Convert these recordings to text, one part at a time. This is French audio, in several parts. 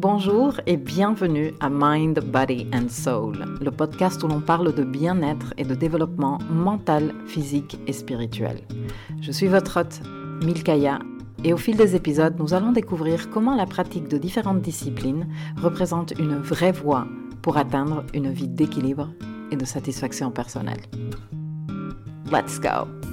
Bonjour et bienvenue à Mind, Body and Soul, le podcast où l'on parle de bien-être et de développement mental, physique et spirituel. Je suis votre hôte, Milkaya, et au fil des épisodes, nous allons découvrir comment la pratique de différentes disciplines représente une vraie voie pour atteindre une vie d'équilibre et de satisfaction personnelle. Let's go!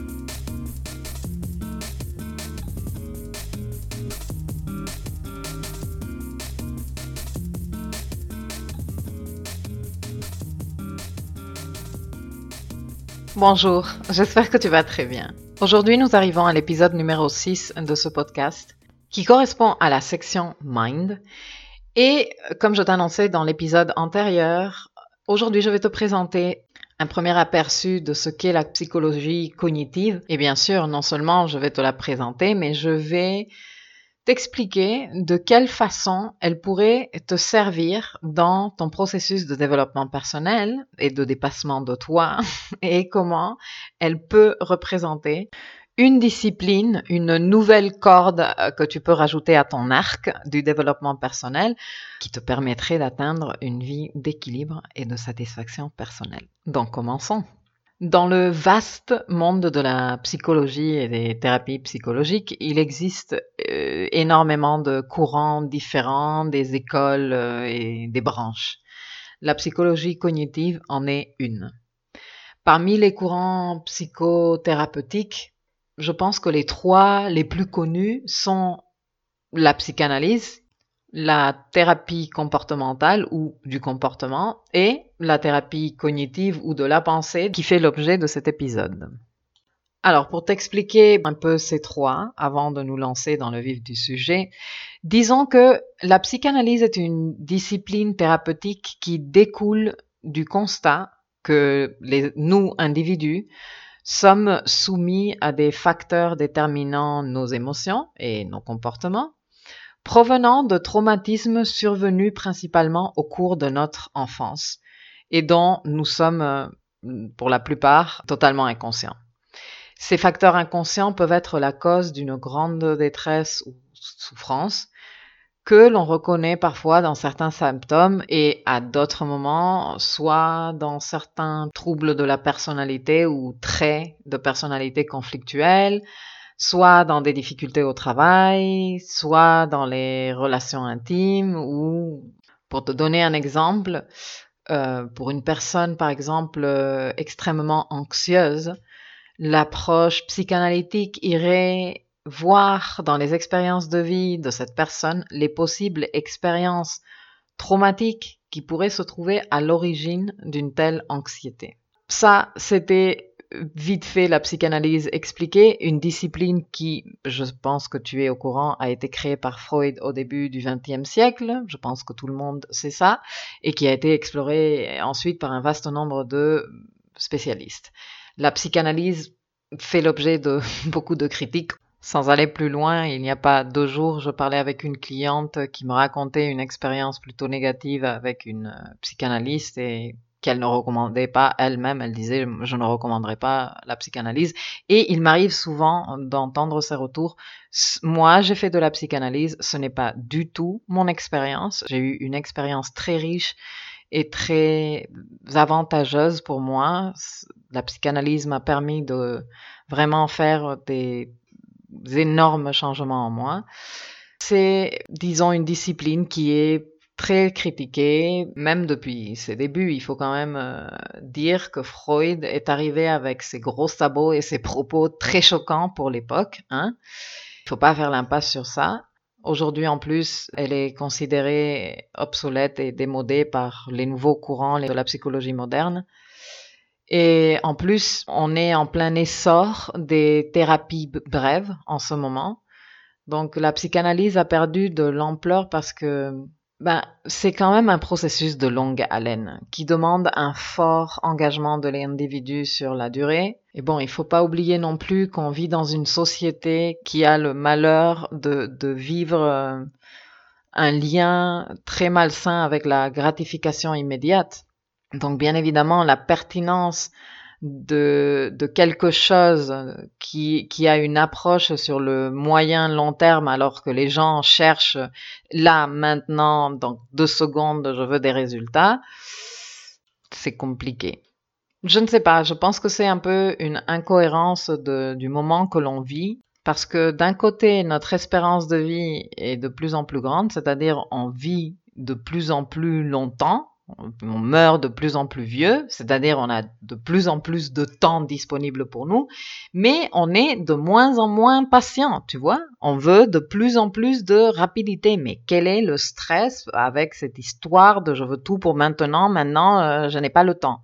Bonjour, j'espère que tu vas très bien. Aujourd'hui, nous arrivons à l'épisode numéro 6 de ce podcast qui correspond à la section Mind. Et comme je t'annonçais dans l'épisode antérieur, aujourd'hui, je vais te présenter un premier aperçu de ce qu'est la psychologie cognitive. Et bien sûr, non seulement je vais te la présenter, mais je vais t'expliquer de quelle façon elle pourrait te servir dans ton processus de développement personnel et de dépassement de toi et comment elle peut représenter une discipline, une nouvelle corde euh, que tu peux rajouter à ton arc du développement personnel qui te permettrait d'atteindre une vie d'équilibre et de satisfaction personnelle. Donc commençons. Dans le vaste monde de la psychologie et des thérapies psychologiques, il existe euh, énormément de courants différents, des écoles euh, et des branches. La psychologie cognitive en est une. Parmi les courants psychothérapeutiques, je pense que les trois les plus connus sont la psychanalyse, la thérapie comportementale ou du comportement et la thérapie cognitive ou de la pensée qui fait l'objet de cet épisode. Alors, pour t'expliquer un peu ces trois, avant de nous lancer dans le vif du sujet, disons que la psychanalyse est une discipline thérapeutique qui découle du constat que nous, individus, sommes soumis à des facteurs déterminant nos émotions et nos comportements, provenant de traumatismes survenus principalement au cours de notre enfance et dont nous sommes, euh, pour la plupart, totalement inconscients. Ces facteurs inconscients peuvent être la cause d'une grande détresse ou souffrance que l'on reconnaît parfois dans certains symptômes et à d'autres moments, soit dans certains troubles de la personnalité ou traits de personnalité conflictuels, soit dans des difficultés au travail, soit dans les relations intimes ou, pour te donner un exemple, euh, pour une personne, par exemple, euh, extrêmement anxieuse, l'approche psychanalytique irait voir dans les expériences de vie de cette personne les possibles expériences traumatiques qui pourraient se trouver à l'origine d'une telle anxiété. Ça, c'était vite fait la psychanalyse expliquée, une discipline qui, je pense que tu es au courant, a été créée par Freud au début du XXe siècle, je pense que tout le monde sait ça, et qui a été explorée ensuite par un vaste nombre de spécialistes. La psychanalyse fait l'objet de beaucoup de critiques. Sans aller plus loin, il n'y a pas deux jours, je parlais avec une cliente qui me racontait une expérience plutôt négative avec une psychanalyste et qu'elle ne recommandait pas elle-même. Elle disait, je ne recommanderais pas la psychanalyse. Et il m'arrive souvent d'entendre ces retours. Moi, j'ai fait de la psychanalyse. Ce n'est pas du tout mon expérience. J'ai eu une expérience très riche et très avantageuse pour moi. La psychanalyse m'a permis de vraiment faire des énormes changements en moi. C'est, disons, une discipline qui est très critiqué, même depuis ses débuts. Il faut quand même euh, dire que Freud est arrivé avec ses gros sabots et ses propos très choquants pour l'époque. Hein. Il faut pas faire l'impasse sur ça. Aujourd'hui, en plus, elle est considérée obsolète et démodée par les nouveaux courants de la psychologie moderne. Et en plus, on est en plein essor des thérapies brèves en ce moment. Donc la psychanalyse a perdu de l'ampleur parce que ben, c'est quand même un processus de longue haleine qui demande un fort engagement de l'individu sur la durée. Et bon, il faut pas oublier non plus qu'on vit dans une société qui a le malheur de, de vivre euh, un lien très malsain avec la gratification immédiate. Donc, bien évidemment, la pertinence de, de quelque chose qui, qui a une approche sur le moyen long terme alors que les gens cherchent là, maintenant, dans deux secondes, je veux des résultats, c'est compliqué. Je ne sais pas, je pense que c'est un peu une incohérence de, du moment que l'on vit parce que d'un côté, notre espérance de vie est de plus en plus grande, c'est-à-dire on vit de plus en plus longtemps, on meurt de plus en plus vieux, c'est-à-dire on a de plus en plus de temps disponible pour nous, mais on est de moins en moins patient, tu vois. On veut de plus en plus de rapidité, mais quel est le stress avec cette histoire de je veux tout pour maintenant, maintenant euh, je n'ai pas le temps.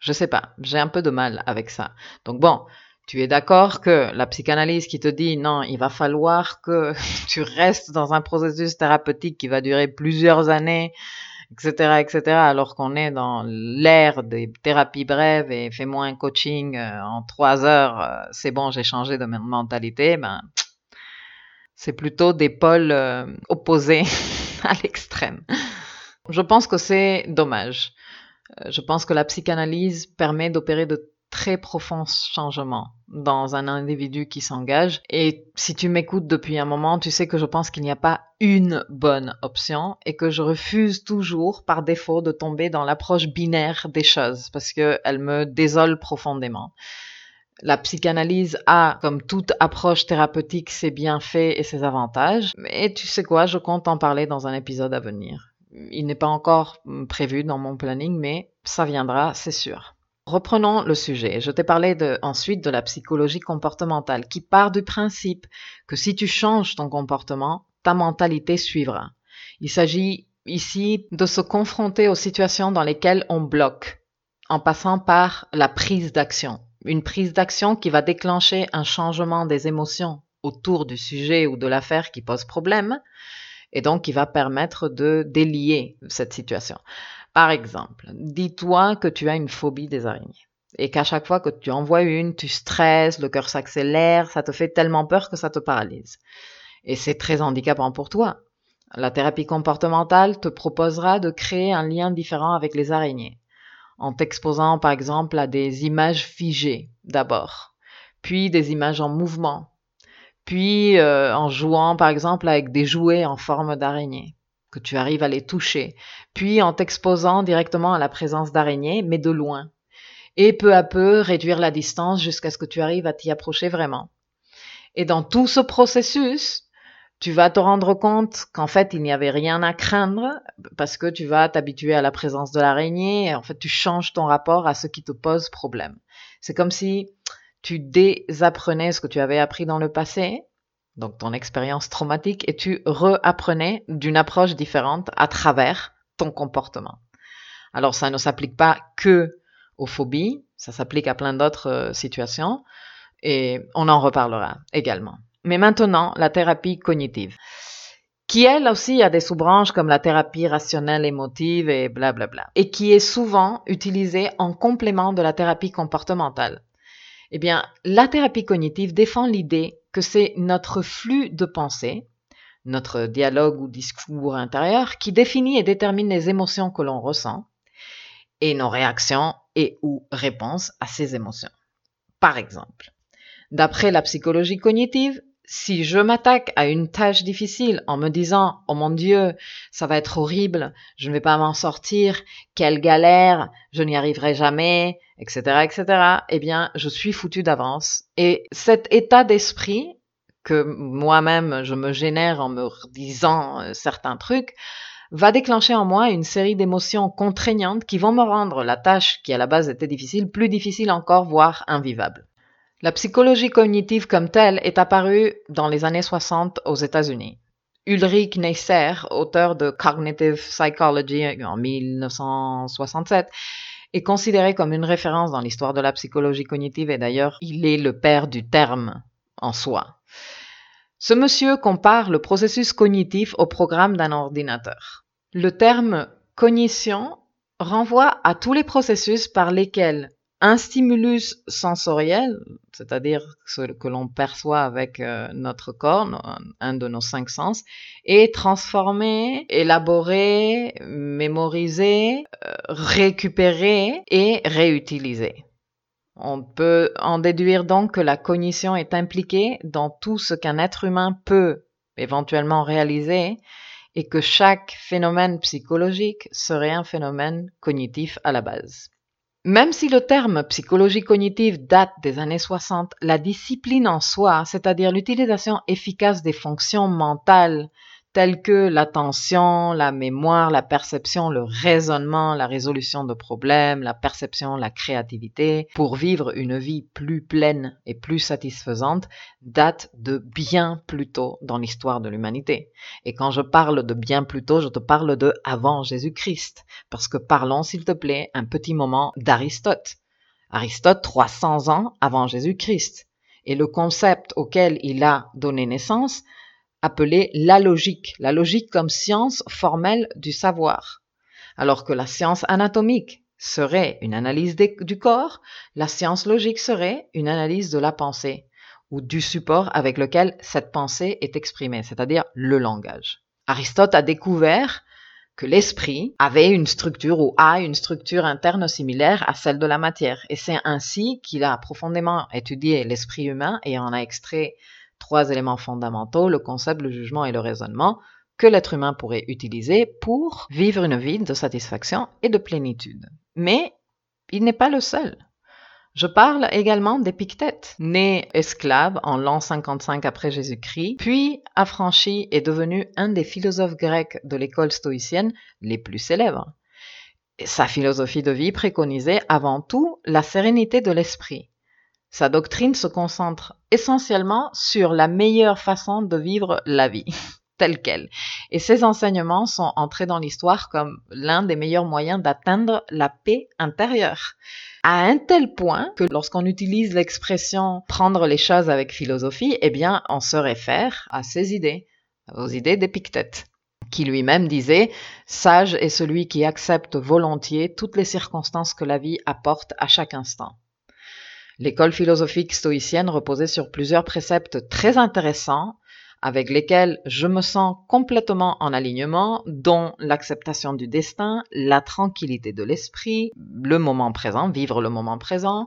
Je sais pas, j'ai un peu de mal avec ça. Donc bon, tu es d'accord que la psychanalyse qui te dit non, il va falloir que tu restes dans un processus thérapeutique qui va durer plusieurs années, etc., etc., alors qu'on est dans l'ère des thérapies brèves et fais-moi un coaching euh, en trois heures, euh, c'est bon, j'ai changé de mentalité, ben, c'est plutôt des pôles euh, opposés à l'extrême. Je pense que c'est dommage. Je pense que la psychanalyse permet d'opérer de très profond changement dans un individu qui s'engage. Et si tu m'écoutes depuis un moment, tu sais que je pense qu'il n'y a pas une bonne option et que je refuse toujours par défaut de tomber dans l'approche binaire des choses parce qu'elle me désole profondément. La psychanalyse a, comme toute approche thérapeutique, ses bienfaits et ses avantages. Mais tu sais quoi, je compte en parler dans un épisode à venir. Il n'est pas encore prévu dans mon planning, mais ça viendra, c'est sûr. Reprenons le sujet. Je t'ai parlé de, ensuite de la psychologie comportementale qui part du principe que si tu changes ton comportement, ta mentalité suivra. Il s'agit ici de se confronter aux situations dans lesquelles on bloque en passant par la prise d'action. Une prise d'action qui va déclencher un changement des émotions autour du sujet ou de l'affaire qui pose problème et donc qui va permettre de délier cette situation. Par exemple, dis-toi que tu as une phobie des araignées et qu'à chaque fois que tu en vois une, tu stresses, le cœur s'accélère, ça te fait tellement peur que ça te paralyse. Et c'est très handicapant pour toi. La thérapie comportementale te proposera de créer un lien différent avec les araignées, en t'exposant par exemple à des images figées d'abord, puis des images en mouvement, puis euh, en jouant par exemple avec des jouets en forme d'araignée que tu arrives à les toucher, puis en t'exposant directement à la présence d'araignées, mais de loin. Et peu à peu réduire la distance jusqu'à ce que tu arrives à t'y approcher vraiment. Et dans tout ce processus, tu vas te rendre compte qu'en fait, il n'y avait rien à craindre parce que tu vas t'habituer à la présence de l'araignée et en fait, tu changes ton rapport à ce qui te pose problème. C'est comme si tu désapprenais ce que tu avais appris dans le passé donc ton expérience traumatique, et tu reapprenais d'une approche différente à travers ton comportement. Alors ça ne s'applique pas que aux phobies, ça s'applique à plein d'autres euh, situations, et on en reparlera également. Mais maintenant, la thérapie cognitive, qui elle aussi a des sous-branches comme la thérapie rationnelle émotive et blablabla, et qui est souvent utilisée en complément de la thérapie comportementale. Eh bien, la thérapie cognitive défend l'idée que c'est notre flux de pensée, notre dialogue ou discours intérieur qui définit et détermine les émotions que l'on ressent et nos réactions et ou réponses à ces émotions. Par exemple, d'après la psychologie cognitive, si je m'attaque à une tâche difficile en me disant oh mon dieu ça va être horrible je ne vais pas m'en sortir quelle galère je n'y arriverai jamais etc etc eh bien je suis foutu d'avance. Et cet état d'esprit que moi-même je me génère en me disant euh, certains trucs va déclencher en moi une série d'émotions contraignantes qui vont me rendre la tâche qui à la base était difficile plus difficile encore voire invivable la psychologie cognitive comme telle est apparue dans les années 60 aux États-Unis. Ulrich Neisser, auteur de Cognitive Psychology en 1967, est considéré comme une référence dans l'histoire de la psychologie cognitive et d'ailleurs il est le père du terme en soi. Ce monsieur compare le processus cognitif au programme d'un ordinateur. Le terme cognition renvoie à tous les processus par lesquels un stimulus sensoriel, c'est-à-dire ce que l'on perçoit avec euh, notre corps, un de nos cinq sens, est transformé, élaboré, mémorisé, euh, récupéré et réutilisé. On peut en déduire donc que la cognition est impliquée dans tout ce qu'un être humain peut éventuellement réaliser et que chaque phénomène psychologique serait un phénomène cognitif à la base. Même si le terme psychologie cognitive date des années 60, la discipline en soi, c'est-à-dire l'utilisation efficace des fonctions mentales telles que l'attention, la mémoire, la perception, le raisonnement, la résolution de problèmes, la perception, la créativité, pour vivre une vie plus pleine et plus satisfaisante, date de bien plus tôt dans l'histoire de l'humanité. Et quand je parle de bien plus tôt, je te parle de avant Jésus-Christ. Parce que parlons, s'il te plaît, un petit moment d'Aristote. Aristote, 300 ans avant Jésus-Christ. Et le concept auquel il a donné naissance, appelée la logique, la logique comme science formelle du savoir. Alors que la science anatomique serait une analyse du corps, la science logique serait une analyse de la pensée ou du support avec lequel cette pensée est exprimée, c'est-à-dire le langage. Aristote a découvert que l'esprit avait une structure ou a une structure interne similaire à celle de la matière. Et c'est ainsi qu'il a profondément étudié l'esprit humain et en a extrait trois éléments fondamentaux, le concept, le jugement et le raisonnement, que l'être humain pourrait utiliser pour vivre une vie de satisfaction et de plénitude. Mais il n'est pas le seul. Je parle également d'Épictète, né esclave en l'an 55 après Jésus-Christ, puis affranchi et devenu un des philosophes grecs de l'école stoïcienne les plus célèbres. Sa philosophie de vie préconisait avant tout la sérénité de l'esprit, sa doctrine se concentre essentiellement sur la meilleure façon de vivre la vie, telle qu'elle. Et ses enseignements sont entrés dans l'histoire comme l'un des meilleurs moyens d'atteindre la paix intérieure. À un tel point que lorsqu'on utilise l'expression prendre les choses avec philosophie, eh bien, on se réfère à ses idées, aux idées d'Épictète qui lui-même disait Sage est celui qui accepte volontiers toutes les circonstances que la vie apporte à chaque instant. L'école philosophique stoïcienne reposait sur plusieurs préceptes très intéressants avec lesquels je me sens complètement en alignement, dont l'acceptation du destin, la tranquillité de l'esprit, le moment présent, vivre le moment présent,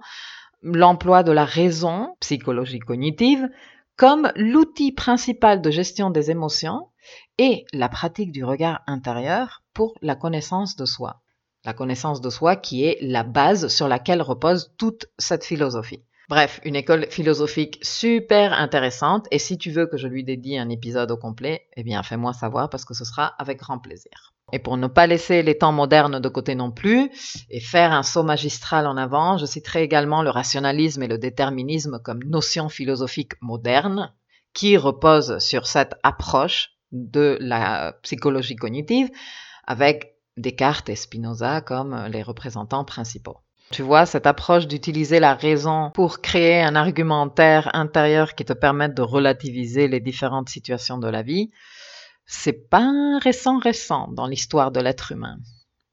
l'emploi de la raison, psychologie cognitive, comme l'outil principal de gestion des émotions et la pratique du regard intérieur pour la connaissance de soi la connaissance de soi qui est la base sur laquelle repose toute cette philosophie. Bref, une école philosophique super intéressante et si tu veux que je lui dédie un épisode au complet, eh bien fais-moi savoir parce que ce sera avec grand plaisir. Et pour ne pas laisser les temps modernes de côté non plus et faire un saut magistral en avant, je citerai également le rationalisme et le déterminisme comme notions philosophiques modernes qui reposent sur cette approche de la psychologie cognitive avec Descartes et Spinoza comme les représentants principaux. Tu vois, cette approche d'utiliser la raison pour créer un argumentaire intérieur qui te permette de relativiser les différentes situations de la vie, c'est pas récent récent dans l'histoire de l'être humain.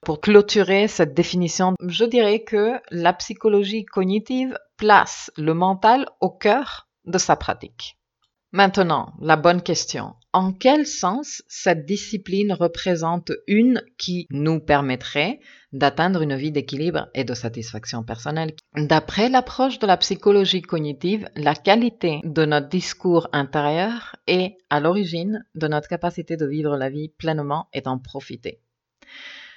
Pour clôturer cette définition, je dirais que la psychologie cognitive place le mental au cœur de sa pratique. Maintenant, la bonne question. En quel sens cette discipline représente une qui nous permettrait d'atteindre une vie d'équilibre et de satisfaction personnelle? D'après l'approche de la psychologie cognitive, la qualité de notre discours intérieur est à l'origine de notre capacité de vivre la vie pleinement et d'en profiter.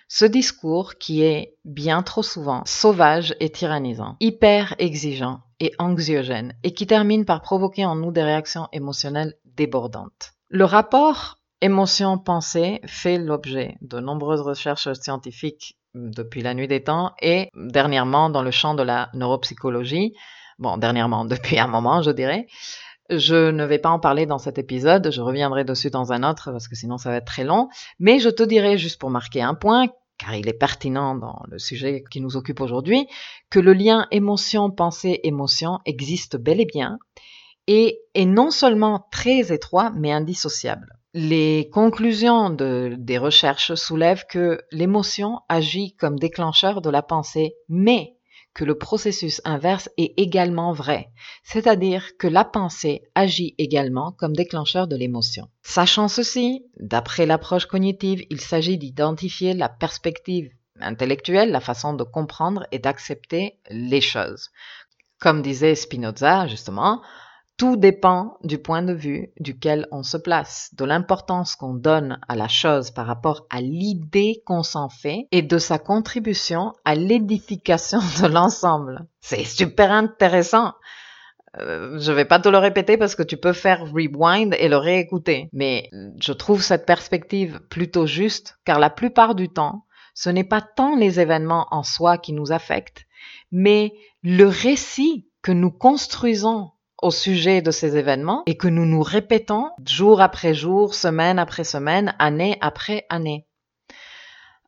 Ce discours qui est bien trop souvent sauvage et tyrannisant, hyper exigeant et anxiogène, et qui termine par provoquer en nous des réactions émotionnelles débordantes. Le rapport émotion-pensée fait l'objet de nombreuses recherches scientifiques depuis la nuit des temps et dernièrement dans le champ de la neuropsychologie. Bon, dernièrement, depuis un moment, je dirais. Je ne vais pas en parler dans cet épisode, je reviendrai dessus dans un autre parce que sinon ça va être très long, mais je te dirai juste pour marquer un point car il est pertinent dans le sujet qui nous occupe aujourd'hui, que le lien émotion, pensée, émotion existe bel et bien et est non seulement très étroit, mais indissociable. Les conclusions des recherches soulèvent que l'émotion agit comme déclencheur de la pensée, mais que le processus inverse est également vrai, c'est-à-dire que la pensée agit également comme déclencheur de l'émotion. Sachant ceci, d'après l'approche cognitive, il s'agit d'identifier la perspective intellectuelle, la façon de comprendre et d'accepter les choses. Comme disait Spinoza, justement, tout dépend du point de vue duquel on se place, de l'importance qu'on donne à la chose par rapport à l'idée qu'on s'en fait et de sa contribution à l'édification de l'ensemble. C'est super intéressant. Euh, je vais pas te le répéter parce que tu peux faire rewind et le réécouter. Mais je trouve cette perspective plutôt juste car la plupart du temps, ce n'est pas tant les événements en soi qui nous affectent, mais le récit que nous construisons au sujet de ces événements et que nous nous répétons jour après jour, semaine après semaine, année après année.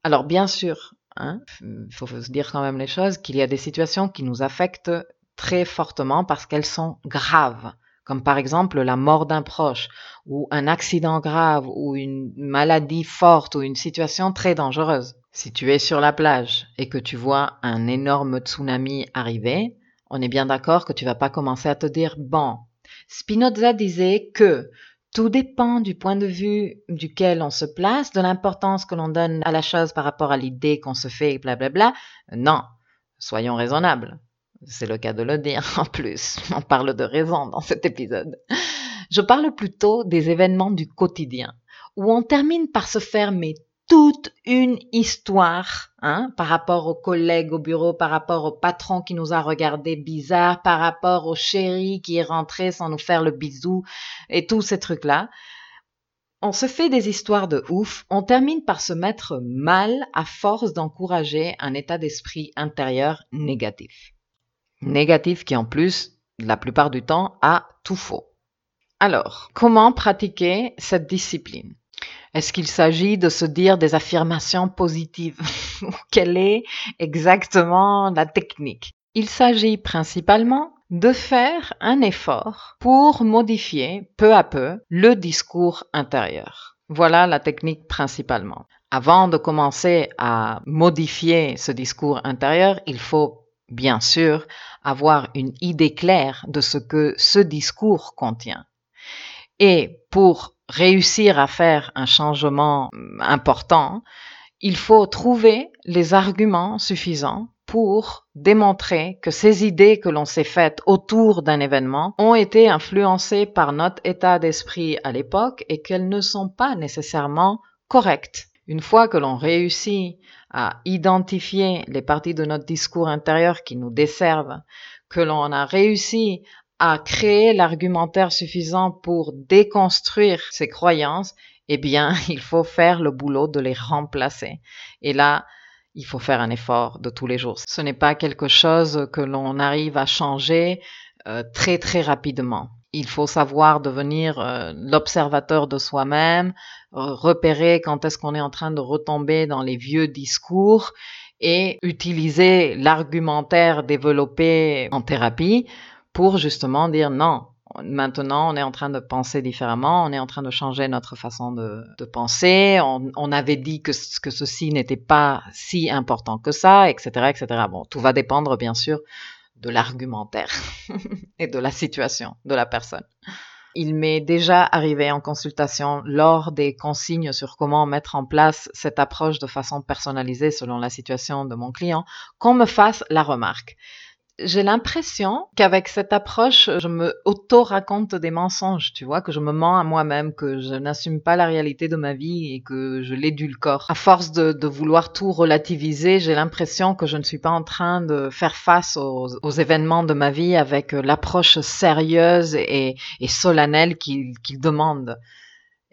Alors bien sûr, il hein, faut se dire quand même les choses, qu'il y a des situations qui nous affectent très fortement parce qu'elles sont graves, comme par exemple la mort d'un proche, ou un accident grave, ou une maladie forte, ou une situation très dangereuse. Si tu es sur la plage et que tu vois un énorme tsunami arriver, on est bien d'accord que tu vas pas commencer à te dire bon. Spinoza disait que tout dépend du point de vue duquel on se place, de l'importance que l'on donne à la chose par rapport à l'idée qu'on se fait, blablabla. Non, soyons raisonnables. C'est le cas de le dire en plus. On parle de raison dans cet épisode. Je parle plutôt des événements du quotidien, où on termine par se faire mais toute une histoire hein, par rapport aux collègues au bureau, par rapport au patron qui nous a regardé bizarre, par rapport au chéri qui est rentré sans nous faire le bisou et tous ces trucs-là. On se fait des histoires de ouf, on termine par se mettre mal à force d'encourager un état d'esprit intérieur négatif. Négatif qui en plus, la plupart du temps, a tout faux. Alors, comment pratiquer cette discipline? Est-ce qu'il s'agit de se dire des affirmations positives Quelle est exactement la technique? Il s'agit principalement de faire un effort pour modifier peu à peu le discours intérieur. Voilà la technique principalement. Avant de commencer à modifier ce discours intérieur, il faut bien sûr avoir une idée claire de ce que ce discours contient. Et pour réussir à faire un changement important, il faut trouver les arguments suffisants pour démontrer que ces idées que l'on s'est faites autour d'un événement ont été influencées par notre état d'esprit à l'époque et qu'elles ne sont pas nécessairement correctes. Une fois que l'on réussit à identifier les parties de notre discours intérieur qui nous desservent, que l'on a réussi à créer l'argumentaire suffisant pour déconstruire ces croyances, eh bien, il faut faire le boulot de les remplacer. Et là, il faut faire un effort de tous les jours. Ce n'est pas quelque chose que l'on arrive à changer euh, très très rapidement. Il faut savoir devenir euh, l'observateur de soi-même, repérer quand est-ce qu'on est en train de retomber dans les vieux discours et utiliser l'argumentaire développé en thérapie pour justement dire non, maintenant on est en train de penser différemment, on est en train de changer notre façon de, penser, on, avait dit que, que ceci n'était pas si important que ça, etc., etc. Bon, tout va dépendre bien sûr de l'argumentaire et de la situation de la personne. Il m'est déjà arrivé en consultation lors des consignes sur comment mettre en place cette approche de façon personnalisée selon la situation de mon client qu'on me fasse la remarque j'ai l'impression qu'avec cette approche, je me auto-raconte des mensonges, tu vois, que je me mens à moi-même, que je n'assume pas la réalité de ma vie et que je l'édulcore. À force de, vouloir tout relativiser, j'ai l'impression que je ne suis pas en train de faire face aux, événements de ma vie avec l'approche sérieuse et, solennelle qu'ils demandent.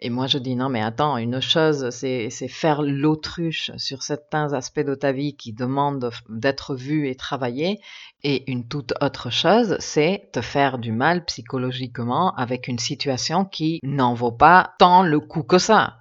Et moi, je dis non, mais attends, une chose, c'est faire l'autruche sur certains aspects de ta vie qui demandent d'être vu et travaillé. Et une toute autre chose, c'est te faire du mal psychologiquement avec une situation qui n'en vaut pas tant le coup que ça.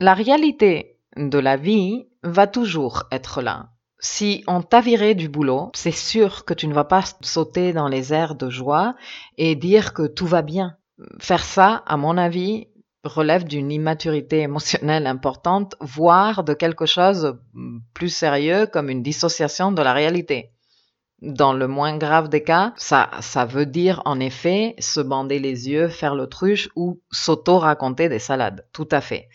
La réalité de la vie va toujours être là. Si on t'a viré du boulot, c'est sûr que tu ne vas pas sauter dans les airs de joie et dire que tout va bien. Faire ça, à mon avis, relève d'une immaturité émotionnelle importante, voire de quelque chose plus sérieux comme une dissociation de la réalité. Dans le moins grave des cas, ça, ça veut dire en effet se bander les yeux, faire l'autruche ou s'auto-raconter des salades. Tout à fait.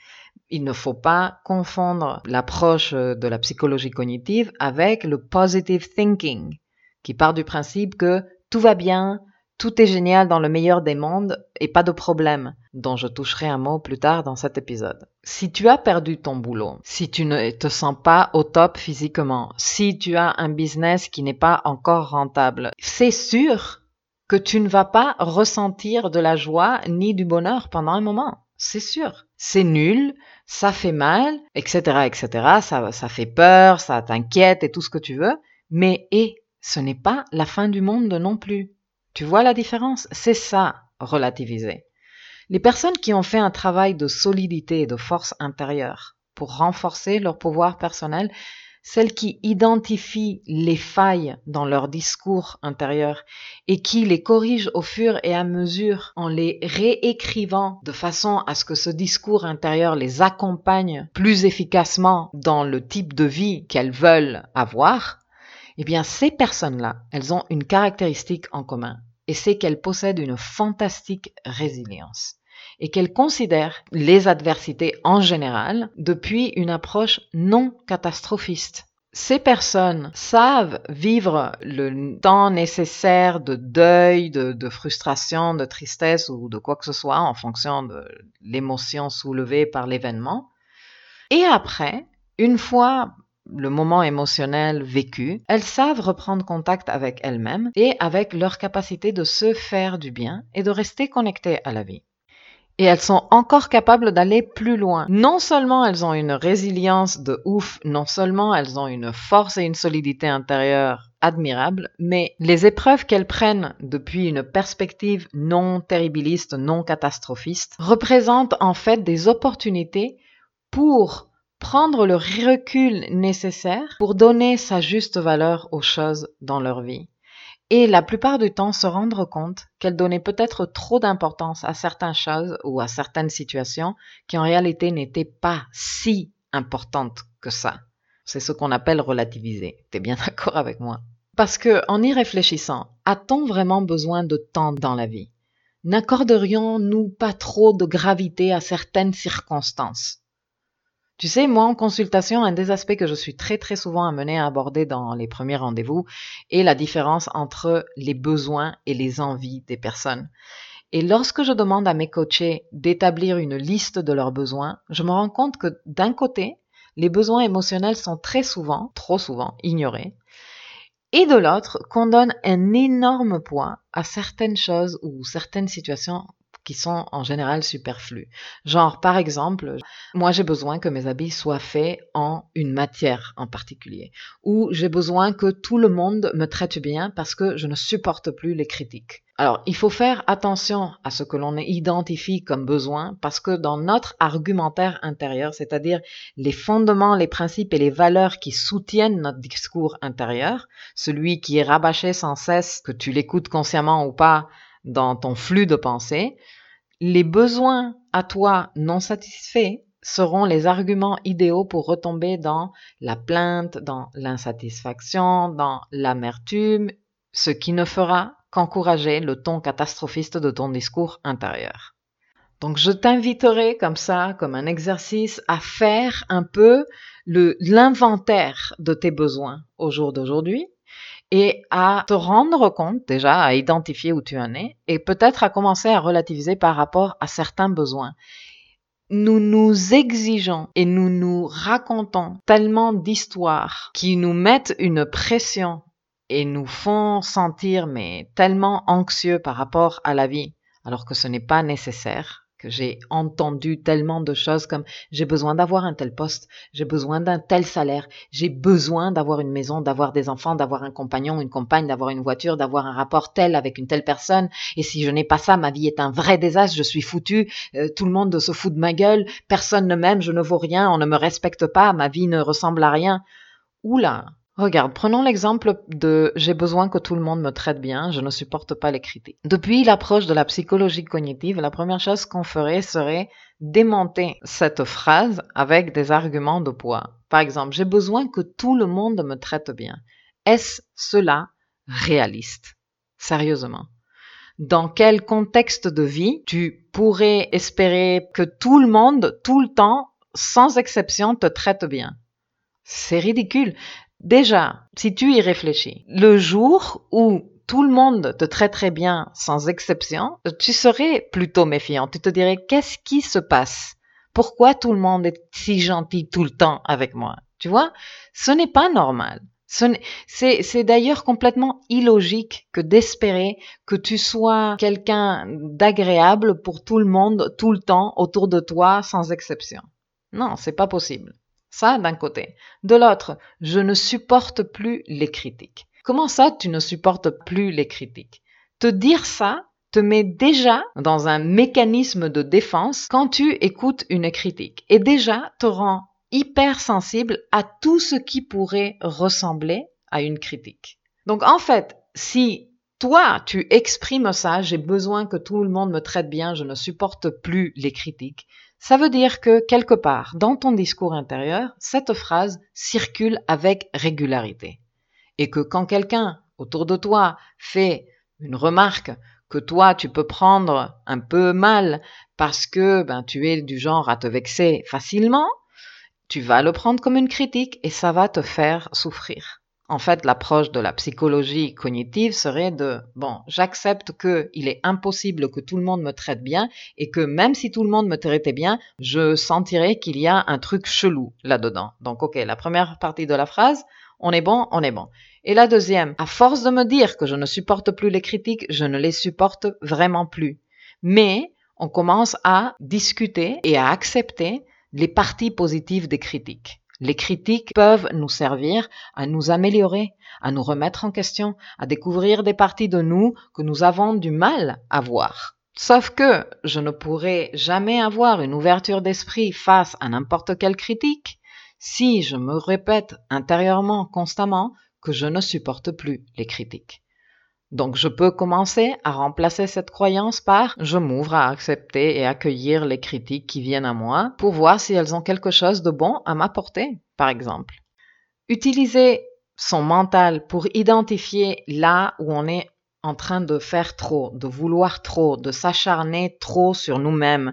Il ne faut pas confondre l'approche de la psychologie cognitive avec le positive thinking, qui part du principe que tout va bien, tout est génial dans le meilleur des mondes et pas de problème, dont je toucherai un mot plus tard dans cet épisode. Si tu as perdu ton boulot, si tu ne te sens pas au top physiquement, si tu as un business qui n'est pas encore rentable, c'est sûr que tu ne vas pas ressentir de la joie ni du bonheur pendant un moment. C'est sûr. C'est nul, ça fait mal, etc., etc. Ça, ça fait peur, ça t'inquiète et tout ce que tu veux. Mais, et, ce n'est pas la fin du monde non plus. Tu vois la différence? C'est ça, relativiser. Les personnes qui ont fait un travail de solidité et de force intérieure pour renforcer leur pouvoir personnel, celles qui identifient les failles dans leur discours intérieur et qui les corrigent au fur et à mesure en les réécrivant de façon à ce que ce discours intérieur les accompagne plus efficacement dans le type de vie qu'elles veulent avoir, eh bien, ces personnes-là, elles ont une caractéristique en commin, et c'est qu'elles possèdent une fantastique résilience, et qu'elles considèrent les adversités en général depuis une approche non catastrophiste. Ces personnes savent vivre le temps nécessaire de deuil, de, de, frustration, de tristesse ou de quoi que ce soit en fonction de l'émotion soulevée par l'événement. Et après, une fois le moment émotionnel vécu, elles savent reprendre contact avec elles-mêmes et avec leur capacité de se faire du bien et de rester connectées à la vie. Et elles sont encore capables d'aller plus loin. Non seulement elles ont une résilience de ouf, non seulement elles ont une force et une solidité intérieure admirable, mais les épreuves qu'elles prennent depuis une perspective non terribiliste, non catastrophiste, représentent en fait des opportunités pour prendre le recul nécessaire pour donner sa juste valeur aux choses dans leur vie. Et la plupart du temps se rendre compte qu'elles donnaient peut-être trop d'importance à certaines choses ou à certaines situations qui en réalité n'étaient pas si importantes que ça. C'est ce qu'on appelle relativiser. T'es bien d'accord avec moi? Parce que, en y réfléchissant, a-t-on vraiment besoin de temps dans la vie? N'accorderions-nous pas trop de gravité à certaines circonstances? Tu sais, moi, en consultation, un des aspects que je suis très très souvent amenée à aborder dans les premiers rendez-vous est la différence entre les besoins et les envies des personnes. Et lorsque je demande à mes coachés d'établir une liste de leurs besoins, je me rends compte que d'un côté, les besoins émotionnels sont très souvent, trop souvent, ignorés. Et de l'autre, qu'on donne un énorme poids à certaines choses ou certaines situations qui sont en général superflus. Genre, par exemple, moi j'ai besoin que mes habits soient faits en une matière en particulier, ou j'ai besoin que tout le monde me traite bien parce que je ne supporte plus les critiques. Alors, il faut faire attention à ce que l'on identifie comme besoin parce que dans notre argumentaire intérieur, c'est-à-dire les fondements, les principes et les valeurs qui soutiennent notre discours intérieur, celui qui est rabâché sans cesse, que tu l'écoutes consciemment ou pas, dans ton flux de pensée, les besoins à toi non satisfaits seront les arguments idéaux pour retomber dans la plainte, dans l'insatisfaction, dans l'amertume, ce qui ne fera qu'encourager le ton catastrophiste de ton discours intérieur. Donc je t'inviterai comme ça, comme un exercice, à faire un peu l'inventaire de tes besoins au jour d'aujourd'hui et à te rendre compte déjà, à identifier où tu en es et peut-être à commencer à relativiser par rapport à certains besoins. Nous nous exigeons et nous nous racontons tellement d'histoires qui nous mettent une pression et nous font sentir mais tellement anxieux par rapport à la vie alors que ce n'est pas nécessaire j'ai entendu tellement de choses comme j'ai besoin d'avoir un tel poste, j'ai besoin d'un tel salaire, j'ai besoin d'avoir une maison, d'avoir des enfants, d'avoir un compagnon, une compagne, d'avoir une voiture, d'avoir un rapport tel avec une telle personne. Et si je n'ai pas ça, ma vie est un vrai désastre, je suis foutu, euh, tout le monde se fout de ma gueule, personne ne m'aime, je ne vaux rien, on ne me respecte pas, ma vie ne ressemble à rien. Oula, Regarde, prenons l'exemple de j'ai besoin que tout le monde me traite bien, je ne supporte pas les critiques. Depuis l'approche de la psychologie cognitive, la première chose qu'on ferait serait démonter cette phrase avec des arguments de poids. Par exemple, j'ai besoin que tout le monde me traite bien. Est-ce cela réaliste? Sérieusement. Dans quel contexte de vie tu pourrais espérer que tout le monde, tout le temps, sans exception, te traite bien? C'est ridicule. Déjà, si tu y réfléchis, le jour où tout le monde te traiterait bien sans exception, tu serais plutôt méfiant. Tu te dirais qu'est-ce qui se passe? Pourquoi tout le monde est si gentil tout le temps avec moi? Tu vois? Ce n'est pas normal. C'est d'ailleurs complètement illogique que d'espérer que tu sois quelqu'un d'agréable pour tout le monde tout le temps autour de toi sans exception. Non, c'est pas possible. Ça d'un côté. De l'autre, je ne supporte plus les critiques. Comment ça, tu ne supportes plus les critiques? Te dire ça te met déjà dans un mécanisme de défense quand tu écoutes une critique et déjà te rend hypersensible à tout ce qui pourrait ressembler à une critique. Donc en fait, si toi, tu exprimes ça, j'ai besoin que tout le monde me traite bien, je ne supporte plus les critiques, ça veut dire que quelque part, dans ton discours intérieur, cette phrase circule avec régularité. Et que quand quelqu'un autour de toi fait une remarque que toi tu peux prendre un peu mal parce que ben, tu es du genre à te vexer facilement, tu vas le prendre comme une critique et ça va te faire souffrir. En fait, l'approche de la psychologie cognitive serait de, bon, j'accepte qu'il est impossible que tout le monde me traite bien et que même si tout le monde me traitait bien, je sentirais qu'il y a un truc chelou là-dedans. Donc, ok, la première partie de la phrase, on est bon, on est bon. Et la deuxième, à force de me dire que je ne supporte plus les critiques, je ne les supporte vraiment plus. Mais on commence à discuter et à accepter les parties positives des critiques. Les critiques peuvent nous servir à nous améliorer, à nous remettre en question, à découvrir des parties de nous que nous avons du mal à voir. Sauf que je ne pourrai jamais avoir une ouverture d'esprit face à n'importe quelle critique si je me répète intérieurement constamment que je ne supporte plus les critiques. Donc je peux commencer à remplacer cette croyance par je m'ouvre à accepter et accueillir les critiques qui viennent à moi pour voir si elles ont quelque chose de bon à m'apporter, par exemple. Utiliser son mental pour identifier là où on est en train de faire trop, de vouloir trop, de s'acharner trop sur nous-mêmes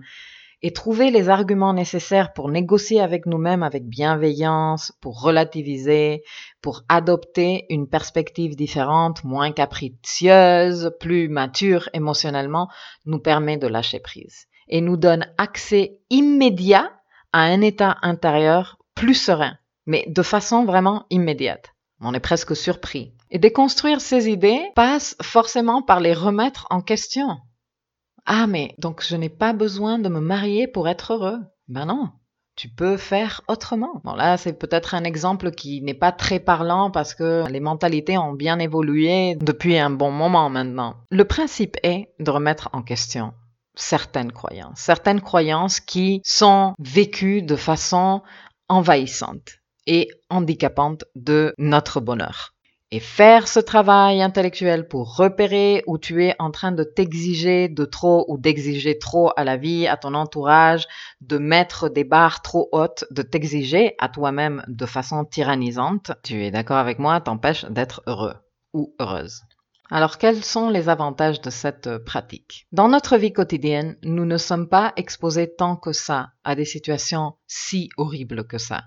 et trouver les arguments nécessaires pour négocier avec nous-mêmes avec bienveillance, pour relativiser, pour adopter une perspective différente, moins capricieuse, plus mature émotionnellement, nous permet de lâcher prise et nous donne accès immédiat à un état intérieur plus serein, mais de façon vraiment immédiate. On est presque surpris. Et déconstruire ces idées passe forcément par les remettre en question. Ah, mais donc je n'ai pas besoin de me marier pour être heureux. Ben non, tu peux faire autrement. Bon là, c'est peut-être un exemple qui n'est pas très parlant parce que les mentalités ont bien évolué depuis un bon moment maintenant. Le principe est de remettre en question certaines croyances, certaines croyances qui sont vécues de façon envahissante et handicapante de notre bonheur et faire ce travail intellectuel pour repérer où tu es en train de t'exiger de trop ou d'exiger trop à la vie, à ton entourage, de mettre des barres trop hautes, de t'exiger à toi-même de façon tyrannisante, tu es d'accord avec moi, t'empêche d'être heureux ou heureuse. Alors quels sont les avantages de cette pratique? Dans notre vie quotidienne, nous ne sommes pas exposés tant que ça à des situations si horribles que ça.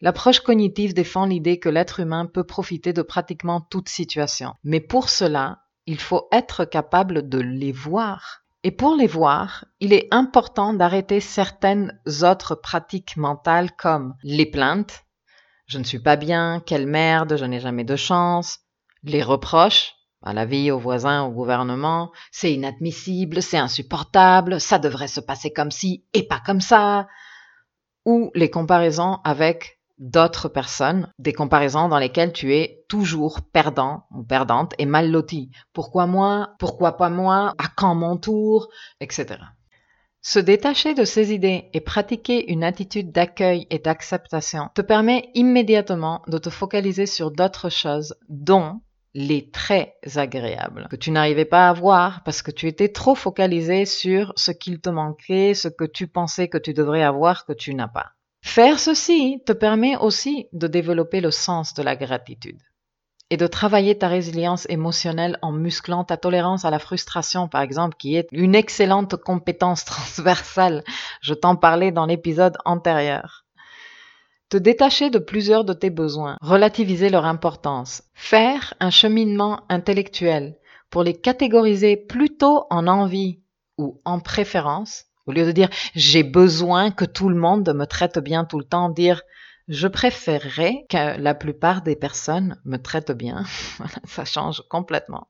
L'approche cognitive défend l'idée que l'être humain peut profiter de pratiquement toute situation. Mais pour cela, il faut être capable de les voir. Et pour les voir, il est important d'arrêter certaines autres pratiques mentales comme les plaintes, je ne suis pas bien, quelle merde, je n'ai jamais de chance, les reproches, à la vie, aux voisins, au gouvernement, c'est inadmissible, c'est insupportable, ça devrait se passer comme ci et pas comme ça, ou les comparaisons avec d'autres personnes, des comparaisons dans lesquelles tu es toujours perdant ou perdante et mal loti. Pourquoi moi? Pourquoi pas moi? À quand mon tour? Etc. Se détacher de ces idées et pratiquer une attitude d'accueil et d'acceptation te permet immédiatement de te focaliser sur d'autres choses, dont les très agréables, que tu n'arrivais pas à voir parce que tu étais trop focalisé sur ce qu'il te manquait, ce que tu pensais que tu devrais avoir que tu n'as pas. Faire ceci te permet aussi de développer le sens de la gratitude et de travailler ta résilience émotionnelle en musclant ta tolérance à la frustration, par exemple, qui est une excellente compétence transversale. Je t'en parlais dans l'épisode antérieur. te détacher de plusieurs de tes besoins, relativiser leur importance, faire un cheminement intellectuel pour les catégoriser plutôt en envie ou en préférence, au lieu de dire j'ai besoin que tout le monde me traite bien tout le temps, dire je préférerais que la plupart des personnes me traitent bien. ça change complètement.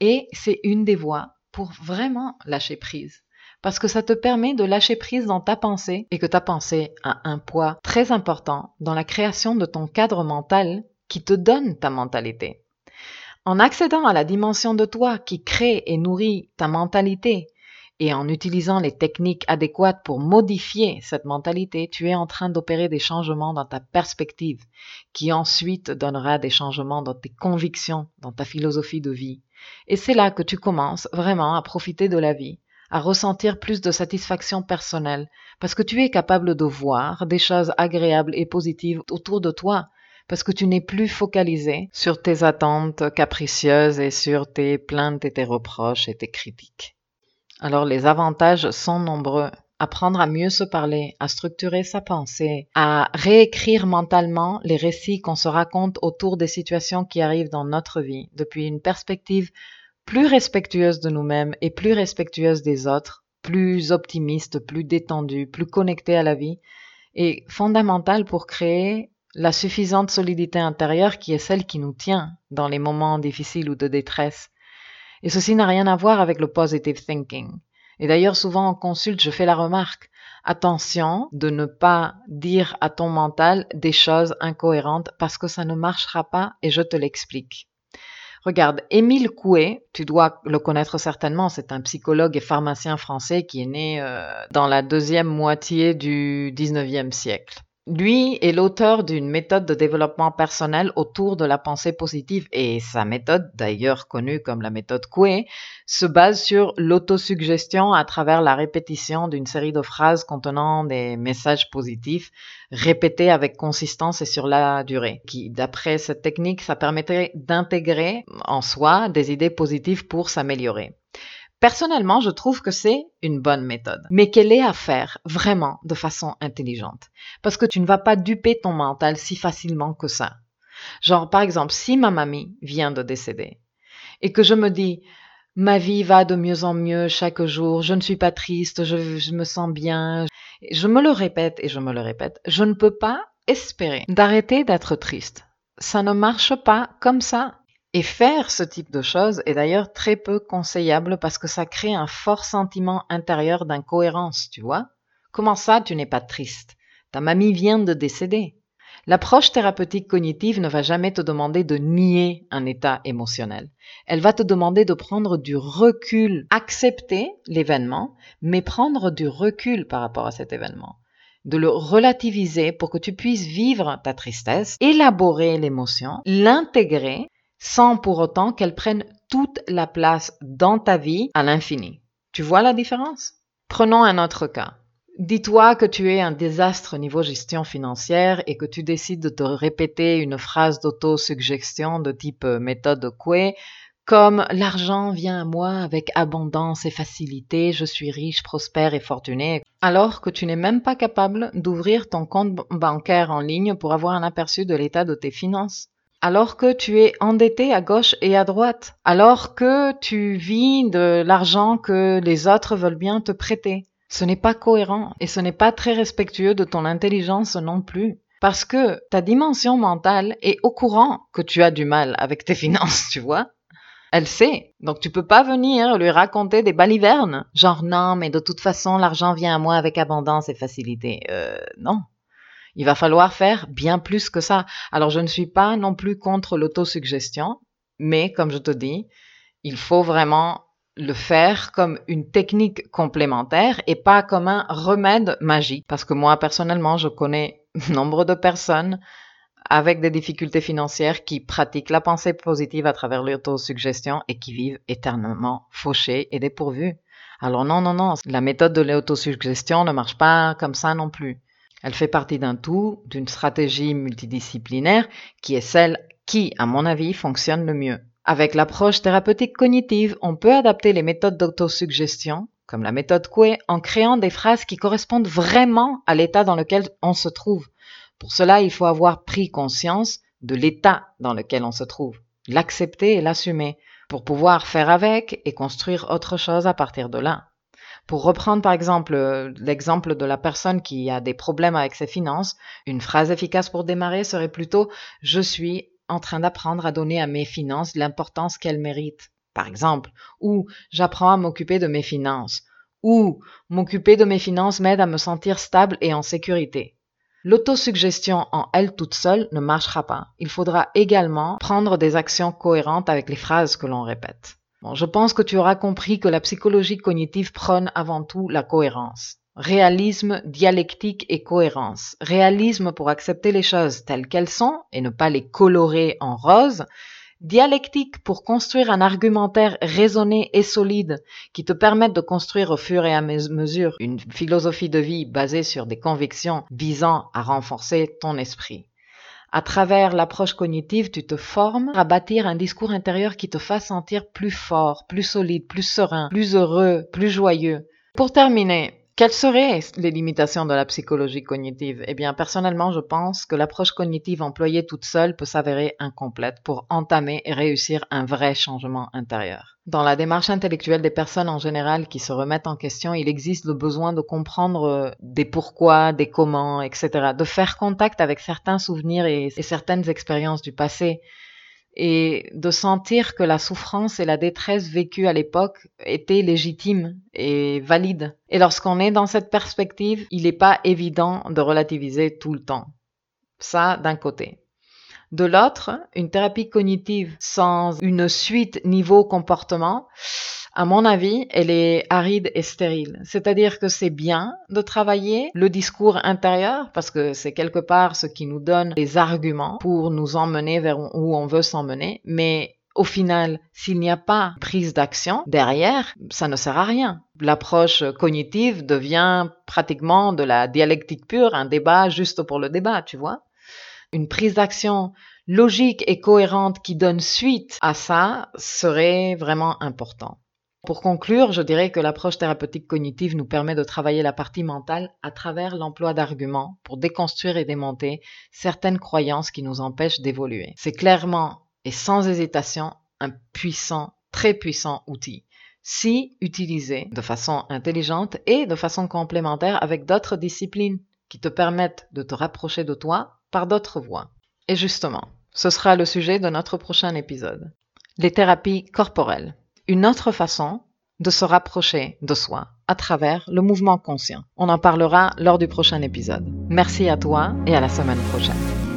Et c'est une des voies pour vraiment lâcher prise. Parce que ça te permet de lâcher prise dans ta pensée et que ta pensée a un poids très important dans la création de ton cadre mental qui te donne ta mentalité. En accédant à la dimension de toi qui crée et nourrit ta mentalité, et en utilisant les techniques adéquates pour modifier cette mentalité, tu es en train d'opérer des changements dans ta perspective, qui ensuite donnera des changements dans tes convictions, dans ta philosophie de vie. Et c'est là que tu commences vraiment à profiter de la vie, à ressentir plus de satisfaction personnelle, parce que tu es capable de voir des choses agréables et positives autour de toi, parce que tu n'es plus focalisé sur tes attentes capricieuses et sur tes plaintes et tes reproches et tes critiques. Alors les avantages sont nombreux. Apprendre à mieux se parler, à structurer sa pensée, à réécrire mentalement les récits qu'on se raconte autour des situations qui arrivent dans notre vie, depuis une perspective plus respectueuse de nous-mêmes et plus respectueuse des autres, plus optimiste, plus détendue, plus connectée à la vie, est fondamental pour créer la suffisante solidité intérieure qui est celle qui nous tient dans les moments difficiles ou de détresse. Et ceci n'a rien à voir avec le positive thinking. Et d'ailleurs, souvent en consulte, je fais la remarque. Attention de ne pas dire à ton mental des choses incohérentes parce que ça ne marchera pas et je te l'explique. Regarde, Émile Coué, tu dois le connaître certainement, c'est un psychologue et pharmacien français qui est né euh, dans la deuxième moitié du 19e siècle. Lui est l'auteur d'une méthode de développement personnel autour de la pensée positive et sa méthode, d'ailleurs connue comme la méthode Coué, se base sur l'autosuggestion à travers la répétition d'une série de phrases contenant des messages positifs répétés avec consistance et sur la durée. Qui, d'après cette technique, ça permettrait d'intégrer en soi des idées positives pour s'améliorer. Personnellement, je trouve que c'est une bonne méthode, mais qu'elle est à faire vraiment de façon intelligente. Parce que tu ne vas pas duper ton mental si facilement que ça. Genre, par exemple, si ma mamie vient de décéder et que je me dis, ma vie va de mieux en mieux chaque jour, je ne suis pas triste, je, je me sens bien, je me le répète et je me le répète, je ne peux pas espérer d'arrêter d'être triste. Ça ne marche pas comme ça. Et faire ce type de choses est d'ailleurs très peu conseillable parce que ça crée un fort sentiment intérieur d'incohérence, tu vois. Comment ça, tu n'es pas triste? Ta mamie vient de décéder. L'approche thérapeutique cognitive ne va jamais te demander de nier un état émotionnel. Elle va te demander de prendre du recul, accepter l'événement, mais prendre du recul par rapport à cet événement de le relativiser pour que tu puisses vivre ta tristesse, élaborer l'émotion, l'intégrer sans pour autant qu'elle prenne toute la place dans ta vie à l'infini. Tu vois la différence? Prenons un autre cas. Dis-toi que tu es un désastre au niveau gestion financière et que tu décides de te répéter une phrase d'autosuggestion de type euh, méthode Coué comme l'argent vient à moi avec abondance et facilité, je suis riche, prospère et fortuné, alors que tu n'es même pas capable d'ouvrir ton compte bancaire en ligne pour avoir un aperçu de l'état de tes finances alors que tu es endetté à gauche et à droite, alors que tu vis de l'argent que les autres veulent bien te prêter. Ce n'est pas cohérent et ce n'est pas très respectueux de ton intelligence non plus. Parce que ta dimension mentale est au courant que tu as du mal avec tes finances, tu vois. Elle sait. Donc tu peux pas venir lui raconter des balivernes. Genre non, mais de toute façon, l'argent vient à moi avec abondance et facilité. Euh, non. Il va falloir faire bien plus que ça. Alors, je ne suis pas non plus contre l'autosuggestion, mais comme je te dis, il faut vraiment le faire comme une technique complémentaire et pas comme un remède magique. Parce que moi, personnellement, je connais nombre de personnes avec des difficultés financières qui pratiquent la pensée positive à travers l'autosuggestion et qui vivent éternellement fauchés et dépourvus. Alors non, non, non, la méthode de l'autosuggestion ne marche pas comme ça non plus. Elle fait partie d'un tout, d'une stratégie multidisciplinaire qui est celle qui, à mon avis, fonctionne le mieux. Avec l'approche thérapeutique cognitive, on peut adapter les méthodes d'autosuggestion, comme la méthode Coué, en créant des phrases qui correspondent vraiment à l'état dans lequel on se trouve, Pour cela, il faut avoir pris conscience de l'état dans lequel on se trouve, l'accepter et l'assumer pour pouvoir faire avec et construire autre chose à partir de là. Pour reprendre par exemple euh, l'exemple de la personne qui a des problèmes avec ses finances, une phrase efficace pour démarrer serait plutôt Je suis en train d'apprendre à donner à mes finances l'importance qu'elles méritent, par exemple, ou J'apprends à m'occuper de mes finances, ou M'occuper de mes finances m'aide à me sentir stable et en sécurité. L'autosuggestion en elle toute seule ne marchera pas. Il faudra également prendre des actions cohérentes avec les phrases que l'on répète je pense que tu auras compris que la psychologie cognitive prône avant tout la cohérence. Réalisme, dialectique et cohérence. Réalisme pour accepter les choses telles qu'elles sont et ne pas les colorer en rose. Dialectique pour construire un argumentaire raisonné et solide qui te permette de construire au fur et à mesure une philosophie de vie basée sur des convictions visant à renforcer ton esprit. À travers l'approche cognitive, tu te formes à bâtir un discours intérieur qui te fasse sentir plus fort, plus solide, plus serein, plus heureux, plus joyeux. Pour terminer, quelles seraient les limitations de la psychologie cognitive? Eh bien, personnellement, je pense que l'approche cognitive employée toute seule peut s'avérer incomplète pour entamer et réussir un vrai changement intérieur. Dans la démarche intellectuelle des personnes en général qui se remettent en question, il existe le besoin de comprendre euh, des pourquoi, des comment, etc., de faire contact avec certains souvenirs et, et certaines expériences du passé et de sentir que la souffrance et la détresse vécues à l'époque étaient légitimes et valides. Et lorsqu'on est dans cette perspective, il n'est pas évident de relativiser tout le temps. Ça, d'un côté. De l'autre, une thérapie cognitive sans une suite niveau comportement, à mon avis, elle est aride et stérile. C'est-à-dire que c'est bien de travailler le discours intérieur parce que c'est quelque part ce qui nous donne les arguments pour nous emmener vers où on veut s'emmener. Mais au final, s'il n'y a pas prise d'action derrière, ça ne sert à rien. L'approche cognitive devient pratiquement de la dialectique pure, un débat juste pour le débat, tu vois. Une prise d'action logique et cohérente qui donne suite à ça serait vraiment important. Pour conclure, je dirais que l'approche thérapeutique cognitive nous permet de travailler la partie mentale à travers l'emploi d'arguments pour déconstruire et démonter certaines croyances qui nous empêchent d'évoluer. C'est clairement et sans hésitation un puissant, très puissant outil si utilisé de façon intelligente et de façon complémentaire avec d'autres disciplines qui te permettent de te rapprocher de toi par d'autres voies. Et justement, ce sera le sujet de notre prochain épisode. Les thérapies corporelles une autre façon de se rapprocher de soi à travers le mouvement conscient. On en parlera lors du prochain épisode. Merci à toi et à la semaine prochaine.